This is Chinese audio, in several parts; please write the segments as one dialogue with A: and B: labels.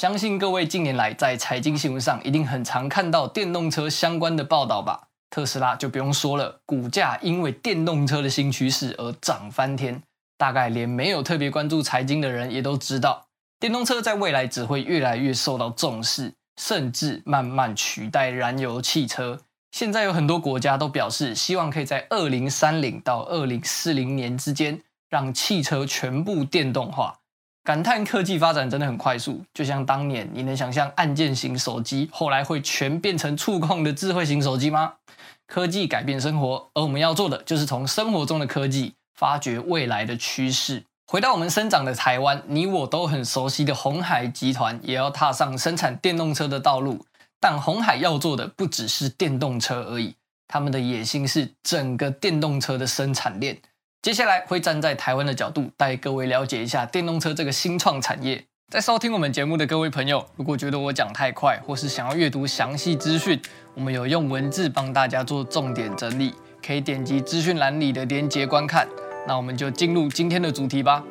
A: 相信各位近年来在财经新闻上一定很常看到电动车相关的报道吧？特斯拉就不用说了，股价因为电动车的新趋势而涨翻天。大概连没有特别关注财经的人也都知道，电动车在未来只会越来越受到重视，甚至慢慢取代燃油汽车。现在有很多国家都表示，希望可以在二零三零到二零四零年之间，让汽车全部电动化。感叹科技发展真的很快速，就像当年你能想象按键型手机后来会全变成触控的智慧型手机吗？科技改变生活，而我们要做的就是从生活中的科技发掘未来的趋势。回到我们生长的台湾，你我都很熟悉的鸿海集团也要踏上生产电动车的道路。但鸿海要做的不只是电动车而已，他们的野心是整个电动车的生产链。接下来会站在台湾的角度，带各位了解一下电动车这个新创产业。在收听我们节目的各位朋友，如果觉得我讲太快，或是想要阅读详细资讯，我们有用文字帮大家做重点整理，可以点击资讯栏里的连接观看。那我们就进入今天的主题吧。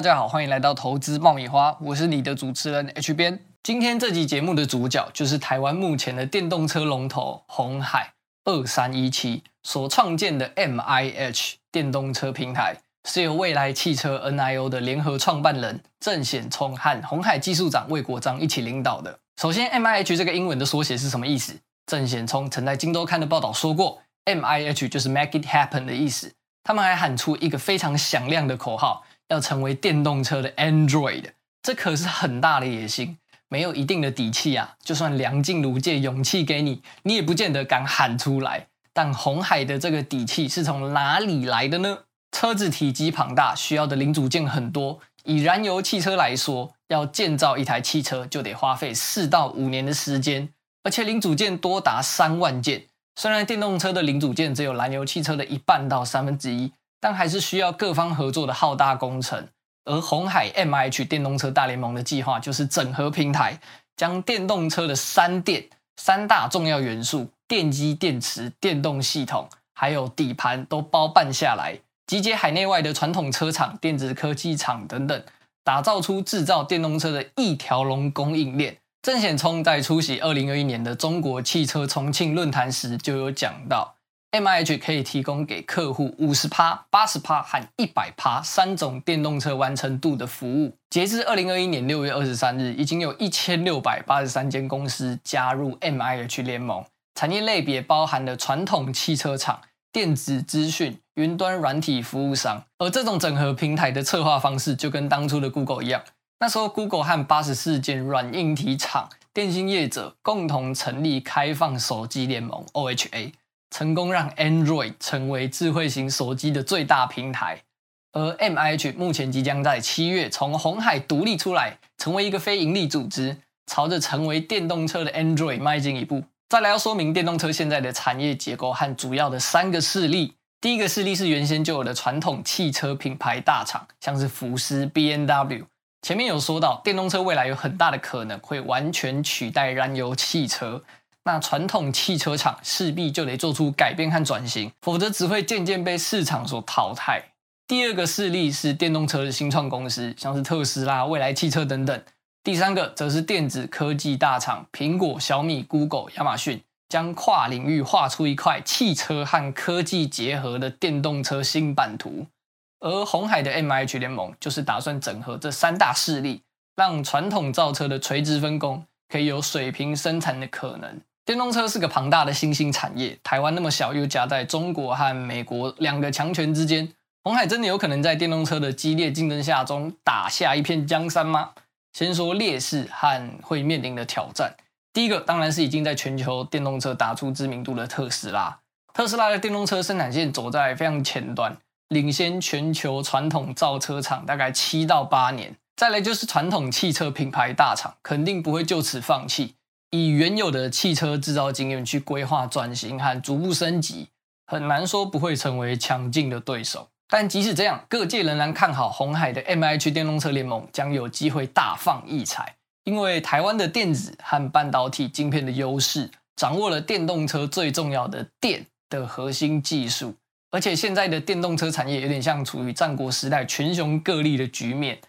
A: 大家好，欢迎来到投资爆米花，我是你的主持人 H 编。今天这集节目的主角就是台湾目前的电动车龙头红海二三一七所创建的 MIH 电动车平台，是由未来汽车 NIO 的联合创办人郑显聪和鸿海技术长魏国章一起领导的。首先，MIH 这个英文的缩写是什么意思？郑显聪曾在京都刊的报道说过，MIH 就是 Make It Happen 的意思。他们还喊出一个非常响亮的口号。要成为电动车的 Android，这可是很大的野心。没有一定的底气啊，就算梁静茹借勇气给你，你也不见得敢喊出来。但红海的这个底气是从哪里来的呢？车子体积庞大，需要的零组件很多。以燃油汽车来说，要建造一台汽车就得花费四到五年的时间，而且零组件多达三万件。虽然电动车的零组件只有燃油汽车的一半到三分之一。但还是需要各方合作的浩大工程，而鸿海 MH 电动车大联盟的计划就是整合平台，将电动车的三电三大重要元素——电机、电池、电动系统，还有底盘都包办下来，集结海内外的传统车厂、电子科技厂等等，打造出制造电动车的一条龙供应链。郑显聪在出席二零二一年的中国汽车重庆论坛时就有讲到。MIH 可以提供给客户五十趴、八十趴和一百趴三种电动车完成度的服务。截至二零二一年六月二十三日，已经有一千六百八十三间公司加入 MIH 联盟，产业类别包含了传统汽车厂、电子资讯、云端软体服务商。而这种整合平台的策划方式，就跟当初的 Google 一样，那时候 Google 和八十四间软硬体厂、电信业者共同成立开放手机联盟 OHA。成功让 Android 成为智慧型手机的最大平台，而 MIH 目前即将在七月从红海独立出来，成为一个非营利组织，朝着成为电动车的 Android 迈进一步。再来要说明电动车现在的产业结构和主要的三个势力，第一个势力是原先就有的传统汽车品牌大厂，像是福斯、BMW。前面有说到，电动车未来有很大的可能会完全取代燃油汽车。那传统汽车厂势必就得做出改变和转型，否则只会渐渐被市场所淘汰。第二个势力是电动车的新创公司，像是特斯拉、蔚来汽车等等。第三个则是电子科技大厂，苹果、小米、Google、亚马逊，将跨领域画出一块汽车和科技结合的电动车新版图。而鸿海的 M H 联盟就是打算整合这三大势力，让传统造车的垂直分工可以有水平生产的可能。电动车是个庞大的新兴产业，台湾那么小，又夹在中国和美国两个强权之间，鸿海真的有可能在电动车的激烈竞争下中打下一片江山吗？先说劣势和会面临的挑战。第一个当然是已经在全球电动车打出知名度的特斯拉。特斯拉的电动车生产线走在非常前端，领先全球传统造车厂大概七到八年。再来就是传统汽车品牌大厂，肯定不会就此放弃。以原有的汽车制造经验去规划转型和逐步升级，很难说不会成为强劲的对手。但即使这样，各界仍然看好鸿海的 M H 电动车联盟将有机会大放异彩，因为台湾的电子和半导体晶片的优势，掌握了电动车最重要的电的核心技术。而且现在的电动车产业有点像处于战国时代群雄各立的局面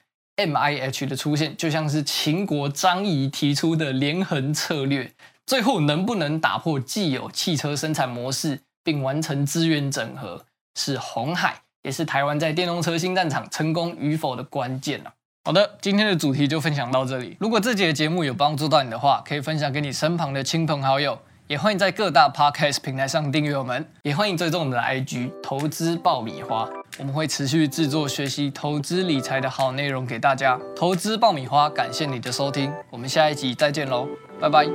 A: ，MIH 的出现就像是秦国张仪提出的连横策略，最后能不能打破既有汽车生产模式，并完成资源整合，是红海，也是台湾在电动车新战场成功与否的关键啊。好的，今天的主题就分享到这里。如果这集的节目有帮助到你的话，可以分享给你身旁的亲朋好友。也欢迎在各大 podcast 平台上订阅我们，也欢迎追踪我们的 IG 投资爆米花，我们会持续制作学习投资理财的好内容给大家。投资爆米花，感谢你的收听，我们下一集再见喽，拜拜。